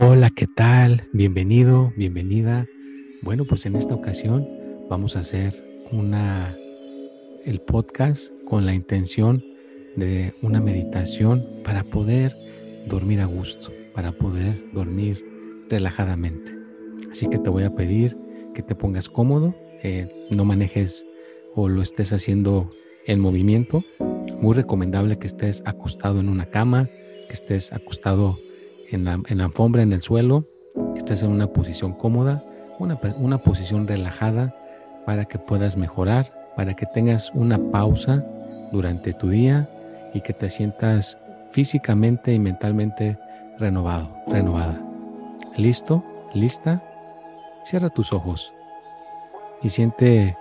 Hola, ¿qué tal? Bienvenido, bienvenida. Bueno, pues en esta ocasión vamos a hacer una el podcast con la intención de una meditación para poder dormir a gusto, para poder dormir relajadamente. Así que te voy a pedir que te pongas cómodo, no manejes o lo estés haciendo en movimiento. Muy recomendable que estés acostado en una cama, que estés acostado en la, en alfombra, en el suelo, estés en una posición cómoda, una, una posición relajada para que puedas mejorar, para que tengas una pausa durante tu día y que te sientas físicamente y mentalmente renovado, renovada. ¿Listo? ¿Lista? Cierra tus ojos y siente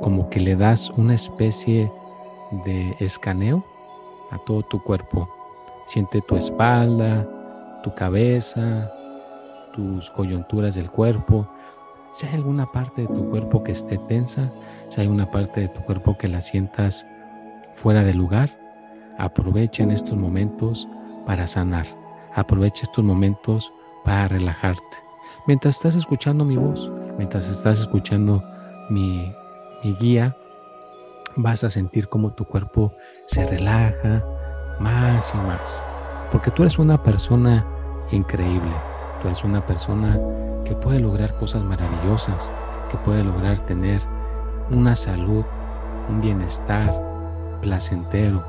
como que le das una especie de escaneo a todo tu cuerpo Siente tu espalda, tu cabeza, tus coyunturas del cuerpo. Si hay alguna parte de tu cuerpo que esté tensa, si hay una parte de tu cuerpo que la sientas fuera de lugar, aprovecha en estos momentos para sanar. Aprovecha estos momentos para relajarte. Mientras estás escuchando mi voz, mientras estás escuchando mi, mi guía, vas a sentir cómo tu cuerpo se relaja, más y más. Porque tú eres una persona increíble. Tú eres una persona que puede lograr cosas maravillosas, que puede lograr tener una salud, un bienestar placentero,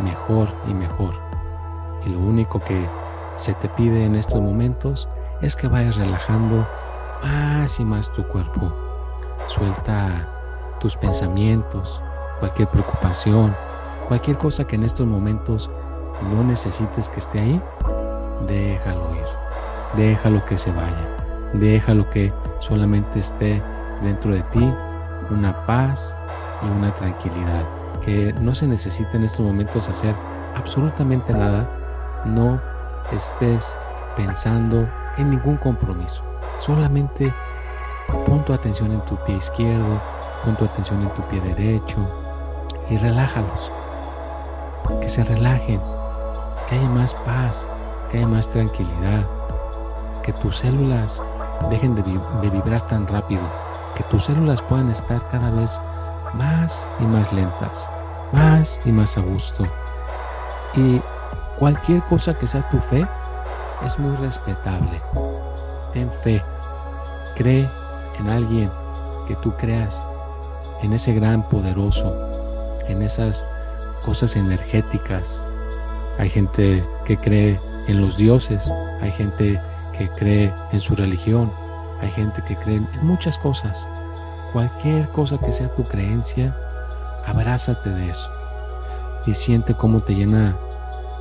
mejor y mejor. Y lo único que se te pide en estos momentos es que vayas relajando más y más tu cuerpo. Suelta tus pensamientos, cualquier preocupación, Cualquier cosa que en estos momentos no necesites que esté ahí, déjalo ir. Déjalo que se vaya. Déjalo que solamente esté dentro de ti una paz y una tranquilidad. Que no se necesita en estos momentos hacer absolutamente nada. No estés pensando en ningún compromiso. Solamente pon tu atención en tu pie izquierdo, pon tu atención en tu pie derecho y relájalos que se relajen, que haya más paz, que haya más tranquilidad, que tus células dejen de, vibrar tan rápido, que tus células puedan estar cada vez más y más lentas, más y más a gusto. Y cualquier cosa que sea tu fe es muy respetable. Ten fe, cree en alguien que tú creas, en ese gran poderoso, en esas cosas energéticas. Hay gente que cree en los dioses, hay gente que cree en su religión, hay gente que cree en muchas cosas. Cualquier cosa que sea tu creencia, abrázate de eso y siente cómo te llena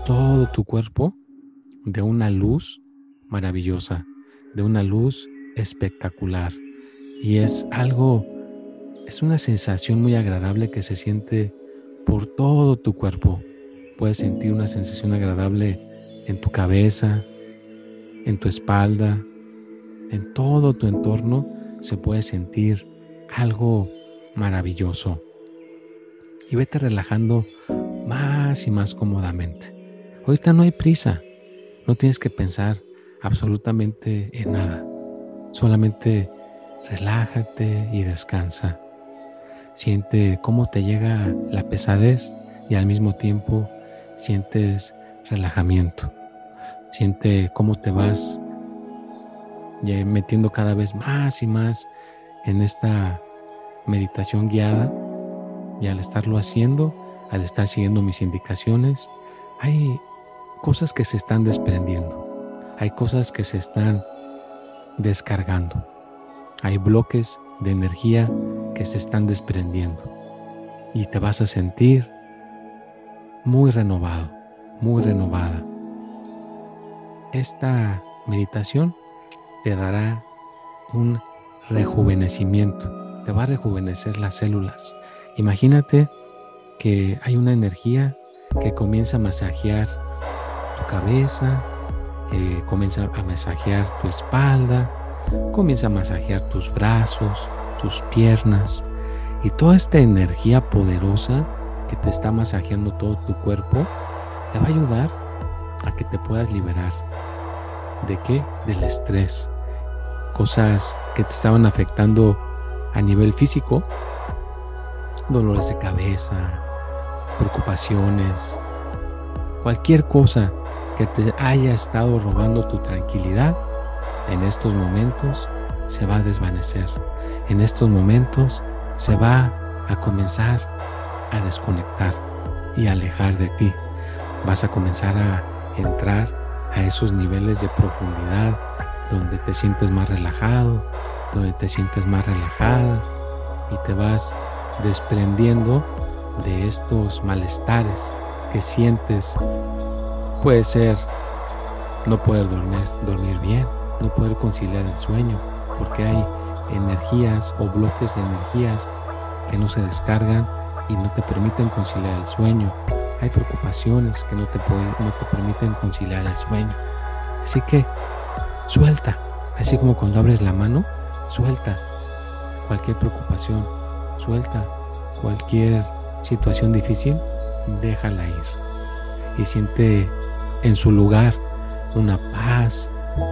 todo tu cuerpo de una luz maravillosa, de una luz espectacular. Y es algo, es una sensación muy agradable que se siente por todo tu cuerpo. Puedes sentir una sensación agradable en tu cabeza, en tu espalda, en todo tu entorno se puede sentir algo maravilloso. Y vete relajando más y más cómodamente. Ahorita no hay prisa, no tienes que pensar absolutamente en nada. Solamente relájate y descansa. Siente cómo te llega la pesadez y al mismo tiempo sientes relajamiento. Siente cómo te vas metiendo cada vez más y más en esta meditación guiada. Y al estarlo haciendo, al estar siguiendo mis indicaciones, hay cosas que se están desprendiendo, hay cosas que se están descargando, hay bloques de energía que se están desprendiendo y te vas a sentir muy renovado, muy renovada. Esta meditación te dará un rejuvenecimiento, te va a rejuvenecer las células. Imagínate que hay una energía que comienza a masajear tu cabeza, comienza a masajear tu espalda, comienza a masajear tus brazos, tus piernas y toda esta energía poderosa que te está masajeando todo tu cuerpo te va a ayudar a que te puedas liberar. ¿De qué? Del estrés. Cosas que te estaban afectando a nivel físico, dolores de cabeza, preocupaciones, cualquier cosa que te haya estado robando tu tranquilidad, en estos momentos se va a desvanecer. En estos momentos se va a comenzar a desconectar y alejar de ti. Vas a comenzar a entrar a esos niveles de profundidad donde te sientes más relajado, donde te sientes más relajada y te vas desprendiendo de estos malestares que sientes. Puede ser no poder dormir, dormir bien, no poder conciliar el sueño, porque hay energías o bloques de energías que no se descargan y no te permiten conciliar el sueño. Hay preocupaciones que no te, no te permiten conciliar el sueño. Así que suelta, así como cuando abres la mano, suelta cualquier preocupación, suelta cualquier situación difícil, déjala ir. Y siente en su lugar una paz,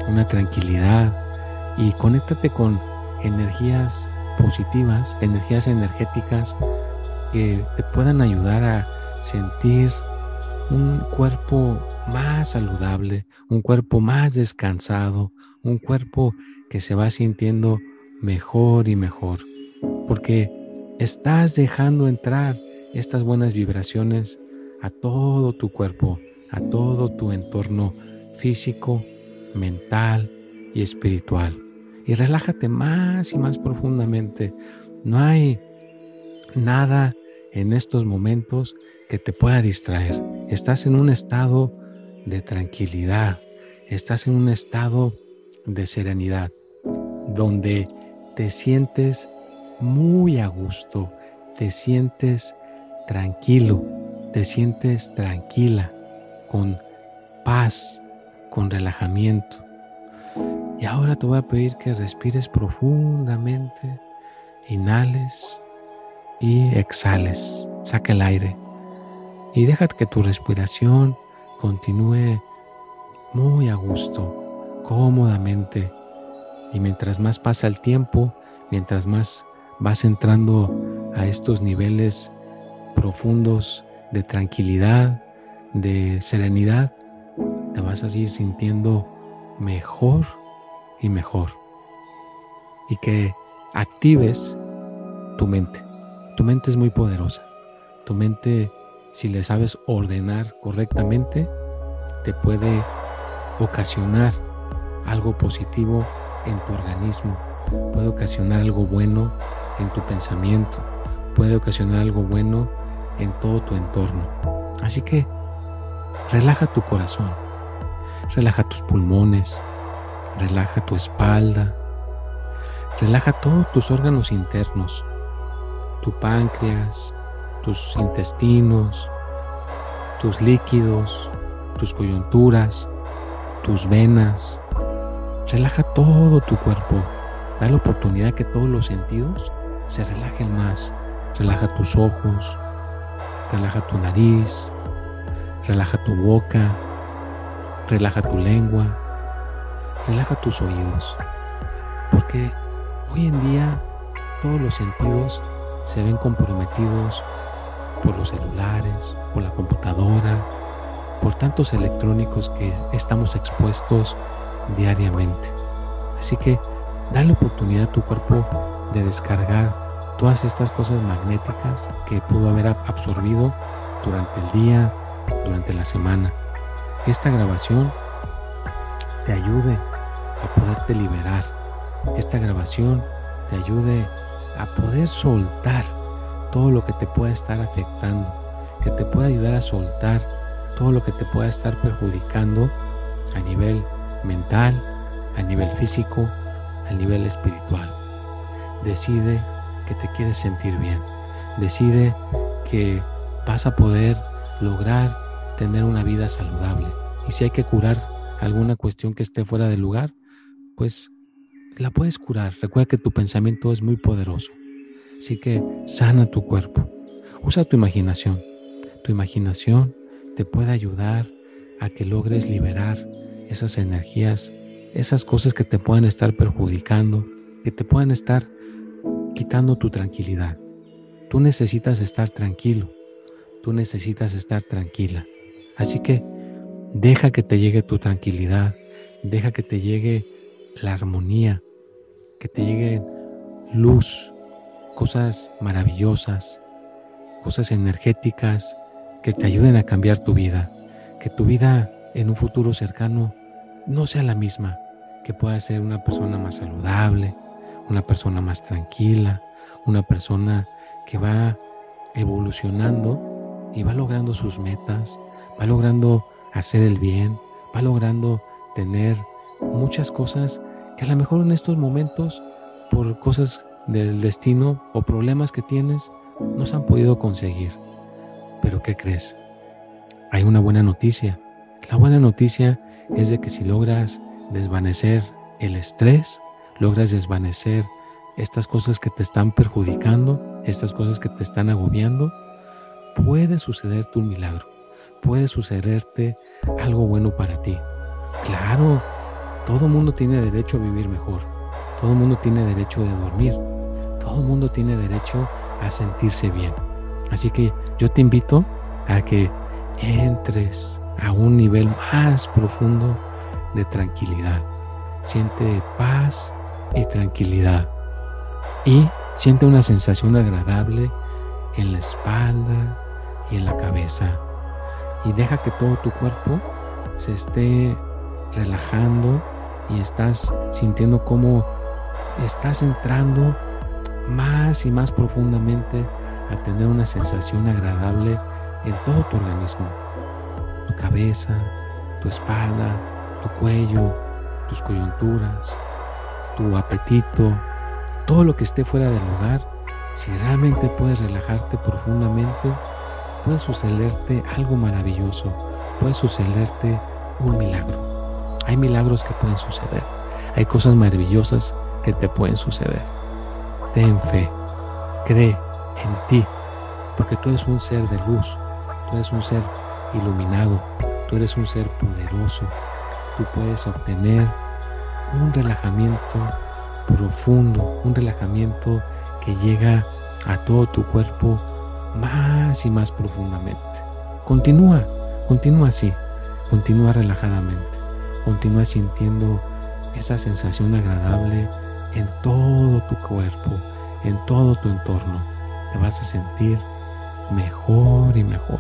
una tranquilidad y conéctate con energías positivas, energías energéticas que te puedan ayudar a sentir un cuerpo más saludable, un cuerpo más descansado, un cuerpo que se va sintiendo mejor y mejor, porque estás dejando entrar estas buenas vibraciones a todo tu cuerpo, a todo tu entorno físico, mental y espiritual. Y relájate más y más profundamente. No hay nada en estos momentos que te pueda distraer. Estás en un estado de tranquilidad, estás en un estado de serenidad, donde te sientes muy a gusto, te sientes tranquilo, te sientes tranquila, con paz, con relajamiento. Y ahora te voy a pedir que respires profundamente, inhales y exhales, saca el aire y deja que tu respiración continúe muy a gusto, cómodamente. Y mientras más pasa el tiempo, mientras más vas entrando a estos niveles profundos de tranquilidad, de serenidad, te vas a seguir sintiendo mejor y mejor. Y que actives tu mente. Tu mente es muy poderosa. Tu mente, si le sabes ordenar correctamente, te puede ocasionar algo positivo en tu organismo, puede ocasionar algo bueno en tu pensamiento, puede ocasionar algo bueno en todo tu entorno. Así que relaja tu corazón, relaja tus pulmones, relaja tu espalda, relaja todos tus órganos internos, tu páncreas, tus intestinos, tus líquidos, tus coyunturas, tus venas. Relaja todo tu cuerpo. Da la oportunidad que todos los sentidos se relajen más. Relaja tus ojos, relaja tu nariz, relaja tu boca, relaja tu lengua, relaja tus oídos. Porque hoy en día todos los sentidos se ven comprometidos por los celulares, por la computadora, por tantos electrónicos que estamos expuestos diariamente. Así que dale oportunidad a tu cuerpo de descargar todas estas cosas magnéticas que pudo haber absorbido durante el día, durante la semana. Esta grabación te ayude a poderte liberar. Esta grabación te ayude a poder soltar todo lo que te pueda estar afectando, que te pueda ayudar a soltar todo lo que te pueda estar perjudicando a nivel mental, a nivel físico, a nivel espiritual. Decide que te quieres sentir bien. Decide que vas a poder lograr tener una vida saludable. Y si hay que curar alguna cuestión que esté fuera de lugar, pues la puedes curar. Recuerda que tu pensamiento es muy poderoso. Así que sana tu cuerpo. Usa tu imaginación. Tu imaginación te puede ayudar a que logres liberar esas energías, esas cosas que te pueden estar perjudicando, que te pueden estar quitando tu tranquilidad. Tú necesitas estar tranquilo, tú necesitas estar tranquila. Así que deja que te llegue tu tranquilidad, deja que te llegue la armonía, que te llegue luz, cosas maravillosas, cosas energéticas que te ayuden a cambiar tu vida, que tu vida en un futuro cercano no sea la misma, que puedas ser una persona más saludable, una persona más tranquila, una persona que va evolucionando y va logrando sus metas, va logrando hacer el bien, va logrando tener muchas cosas que a lo mejor en estos momentos, por cosas del destino o problemas que tienes, no se han podido conseguir. Pero ¿qué crees? Hay una buena noticia. La buena noticia es de que si logras desvanecer el estrés, logras desvanecer estas cosas que te están perjudicando, estas cosas que te están agobiando, puede sucederte un milagro, puede sucederte algo bueno para ti. Claro, todo mundo tiene derecho a vivir mejor, todo mundo tiene derecho de dormir, todo mundo tiene derecho a sentirse bien. Así que yo te invito a que entres a un nivel más profundo de tranquilidad. Siente paz y tranquilidad. Y siente una sensación agradable en la espalda y en la cabeza. Y deja que todo tu cuerpo se esté relajando y estás sintiendo cómo estás entrando más y más profundamente a tener una sensación agradable en todo tu organismo. Tu cabeza, tu espalda, tu cuello, tus coyunturas, tu apetito, todo lo que esté fuera del lugar, si realmente puedes relajarte profundamente, puede sucederte algo maravilloso, puede sucederte un milagro. Hay milagros que pueden suceder, hay cosas maravillosas que te pueden suceder. Ten fe, cree en ti, porque tú eres un ser de luz, tú eres un ser iluminado, tú eres un ser poderoso, tú puedes obtener un relajamiento profundo, un relajamiento que llega a todo tu cuerpo más y más profundamente. Continúa, continúa así, continúa relajadamente, continúa sintiendo esa sensación agradable en todo tu cuerpo, en todo tu entorno. Te vas a sentir mejor y mejor,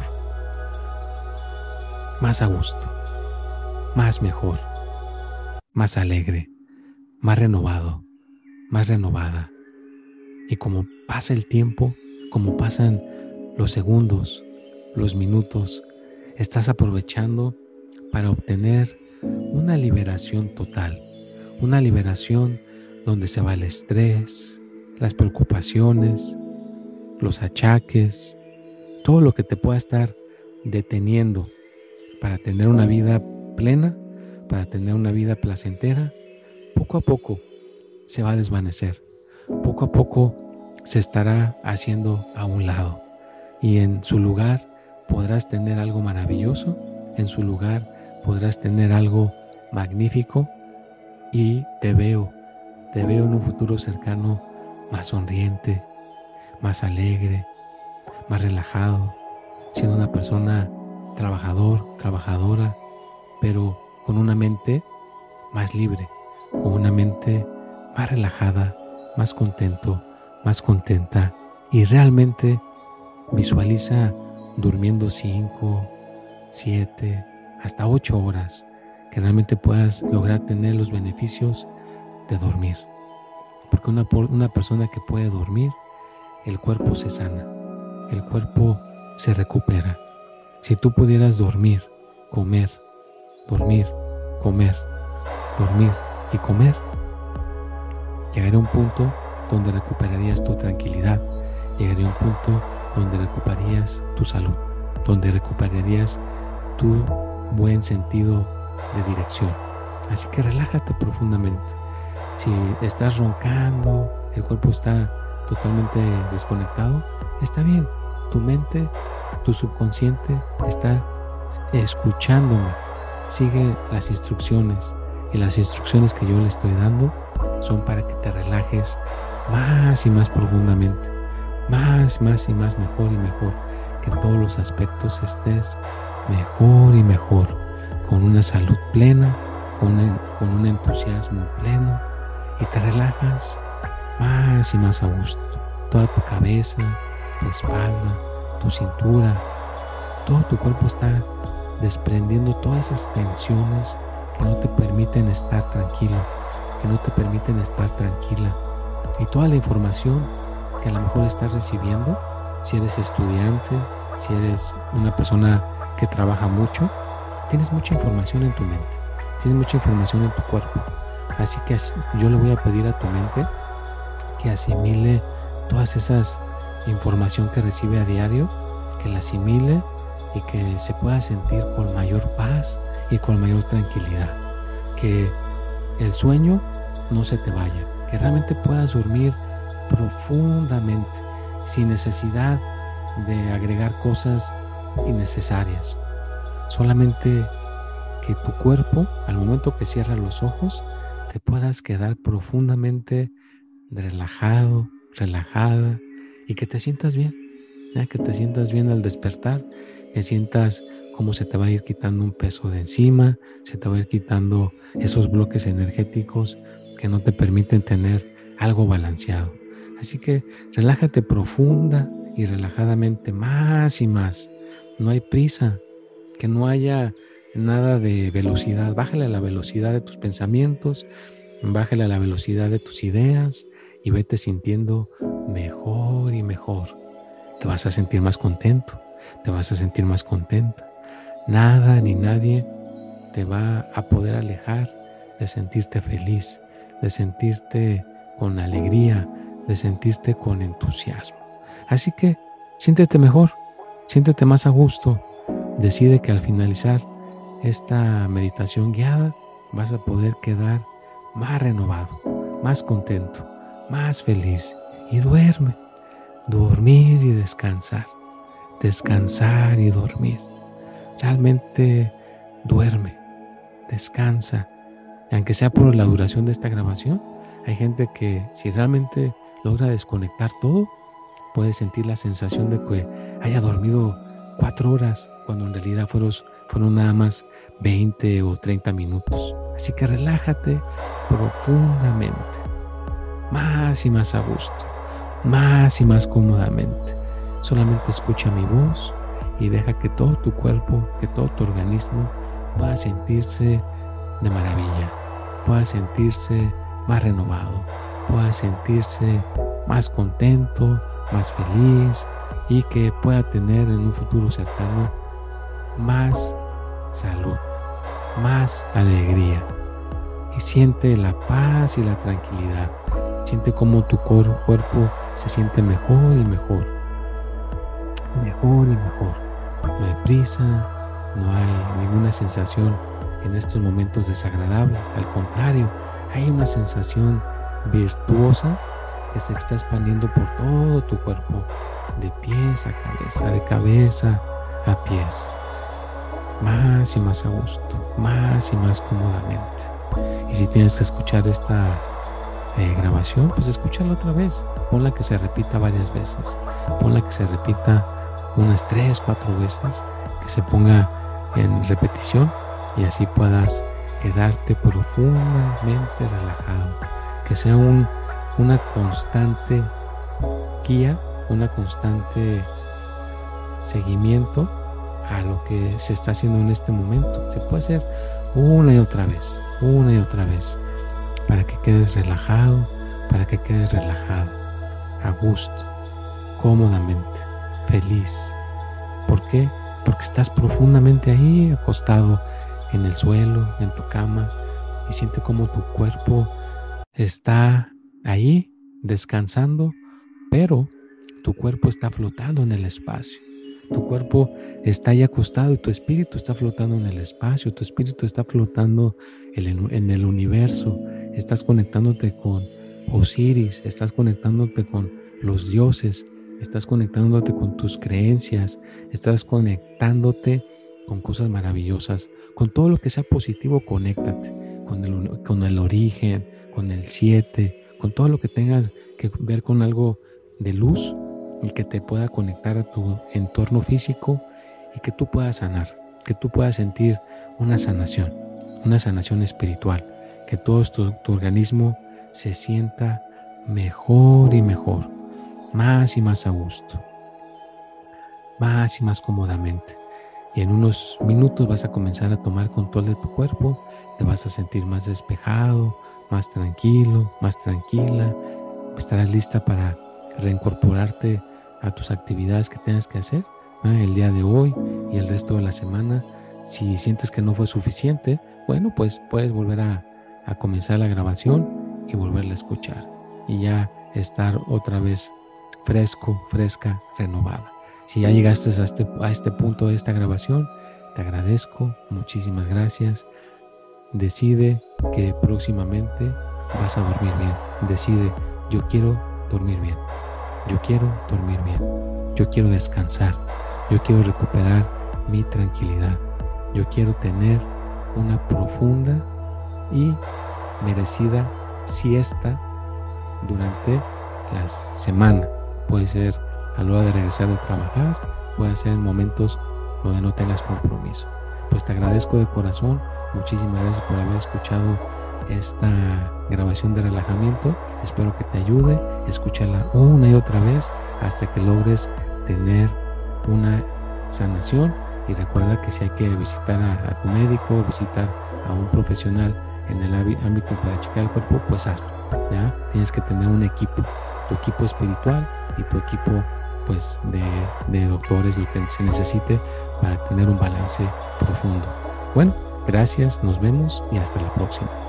más a gusto, más mejor, más alegre, más renovado más renovada. Y como pasa el tiempo, como pasan los segundos, los minutos, estás aprovechando para obtener una liberación total, una liberación donde se va el estrés, las preocupaciones, los achaques, todo lo que te pueda estar deteniendo para tener una vida plena, para tener una vida placentera, poco a poco se va a desvanecer. Poco a poco se estará haciendo a un lado y en su lugar podrás tener algo maravilloso, en su lugar podrás tener algo magnífico y te veo, te veo en un futuro cercano más sonriente, más alegre, más relajado, siendo una persona trabajador, trabajadora, pero con una mente más libre, con una mente más relajada, más contento, más contenta y realmente visualiza durmiendo 5, 7, hasta 8 horas, que realmente puedas lograr tener los beneficios de dormir. Porque una, una persona que puede dormir, el cuerpo se sana, el cuerpo se recupera. Si tú pudieras dormir, comer, dormir, comer, dormir y comer, Llegaría un punto donde recuperarías tu tranquilidad. Llegaría un punto donde recuperarías tu salud, donde recuperarías tu buen sentido de dirección. Así que relájate profundamente. Si estás roncando, el cuerpo está totalmente desconectado, está bien. Tu mente, tu subconsciente está escuchándome, sigue las instrucciones y las instrucciones que yo le estoy dando son para que te relajes más y más profundamente, más, más y más mejor y mejor, que en todos los aspectos estés mejor y mejor, con una salud plena, con, con un entusiasmo pleno y te relajas más y más a gusto. Toda tu cabeza, tu espalda, tu cintura, todo tu cuerpo está desprendiendo todas esas tensiones que no te permiten estar tranquilo, que no te permiten estar tranquila. Y toda la información que a lo mejor estás recibiendo, si eres estudiante, si eres una persona que trabaja mucho, tienes mucha información en tu mente, tienes mucha información en tu cuerpo. Así que yo le voy a pedir a tu mente que asimile todas esas información que recibe a diario, que la asimile y que se pueda sentir con mayor paz y con mayor tranquilidad. Que el sueño no se te vaya, que realmente puedas dormir profundamente, sin necesidad de agregar cosas innecesarias. Solamente que tu cuerpo, al momento que cierra los ojos, te puedas quedar profundamente relajado, relajada y que te sientas bien, que te sientas bien al despertar, que sientas cómo se te va a ir quitando un peso de encima, se te va a ir quitando esos bloques energéticos que no te permiten tener algo balanceado. Así que relájate profunda y relajadamente más y más. No hay prisa, que no haya nada de velocidad. Bájale la velocidad de tus pensamientos, bájale la velocidad de tus ideas y vete sintiendo mejor y mejor. Te vas a sentir más contento, te vas a sentir más contenta. Nada ni nadie te va a poder alejar de sentirte feliz, de sentirte con alegría, de sentirte con entusiasmo. Así que siéntete mejor, siéntete más a gusto. Decide que al finalizar esta meditación guiada vas a poder quedar más renovado, más contento, más feliz y duerme, dormir y descansar, descansar y dormir. Realmente duerme, descansa. Aunque sea por la duración de esta grabación, hay gente que si realmente logra desconectar todo, puede sentir la sensación de que haya dormido cuatro horas cuando en realidad fueron, fueron nada más 20 o 30 minutos. Así que relájate profundamente, más y más a gusto, más y más cómodamente. Solamente escucha mi voz y deja que todo tu cuerpo, que todo tu organismo pueda sentirse de maravilla, pueda sentirse más renovado, pueda sentirse más contento, más feliz y que pueda tener en un futuro cercano más salud, más alegría. Y siente la paz y la tranquilidad. Siente cómo tu cuerpo se siente mejor y mejor. Mejor y mejor. No hay prisa, no hay ninguna sensación en estos momentos desagradable. Al contrario, hay una sensación virtuosa que se está expandiendo por todo tu cuerpo, de pies a cabeza, de cabeza a pies. Más y más a gusto, más y más cómodamente. Y si tienes que escuchar esta eh, grabación, pues escúchala otra vez. Ponla que se repita varias veces. Ponla que se repita unas tres, cuatro veces. Que se ponga en repetición y así puedas quedarte profundamente relajado. Que sea un una constante guía, una constante seguimiento a lo que se está haciendo en este momento. Se puede hacer una y otra vez, una y otra vez, para que quedes relajado, para que quedes relajado, a gusto, cómodamente, feliz. ¿Por qué? Porque estás profundamente ahí, acostado en el suelo, en tu cama, y siente como tu cuerpo está ahí descansando, pero tu cuerpo está flotando en el espacio. Tu cuerpo está ahí acostado y tu espíritu está flotando en el espacio, tu espíritu está flotando en el universo, estás conectándote con Osiris, estás conectándote con los dioses, estás conectándote con tus creencias, estás conectándote con cosas maravillosas, con todo lo que sea positivo, conéctate con el, origen, con el 7, con todo lo que tengas que ver con algo de luz y que te pueda conectar a tu entorno físico y que tú puedas sanar, que tú puedas sentir una sanación, una sanación espiritual, que todo tu, tu organismo se sienta mejor y mejor, más y más a gusto, más y más cómodamente. Y en unos minutos vas a comenzar a tomar control de tu cuerpo, te vas a sentir más despejado, más tranquilo, más tranquila, estarás lista para reincorporarte a tus actividades que tengas que hacer el día de hoy y el resto de la semana. Si sientes que no fue suficiente, bueno, pues puedes volver a, a comenzar la grabación y volverla a escuchar y ya estar otra vez fresco, fresca, renovada. Si ya llegaste a este, a este punto de esta grabación, te agradezco, muchísimas gracias. Decide que próximamente vas a dormir bien. Decide, yo quiero dormir bien. Yo quiero dormir bien. Yo quiero descansar. Yo quiero recuperar mi tranquilidad. Yo quiero tener una profunda y merecida siesta durante la semana. Puede ser a la hora de regresar de trabajar, puede ser en momentos donde no tengas compromiso. Pues te agradezco de corazón, muchísimas gracias por haber escuchado esta grabación de relajamiento. Espero que te ayude, escúchala una y otra vez hasta que logres tener una sanación. Y recuerda que si hay que visitar a, tu médico, visitar a un profesional en el ámbito para checar el cuerpo, pues hazlo. Tienes que tener un equipo, tu equipo espiritual y tu equipo pues de, de doctores, lo que se necesite para tener un balance profundo. Bueno, gracias, nos vemos y hasta la próxima.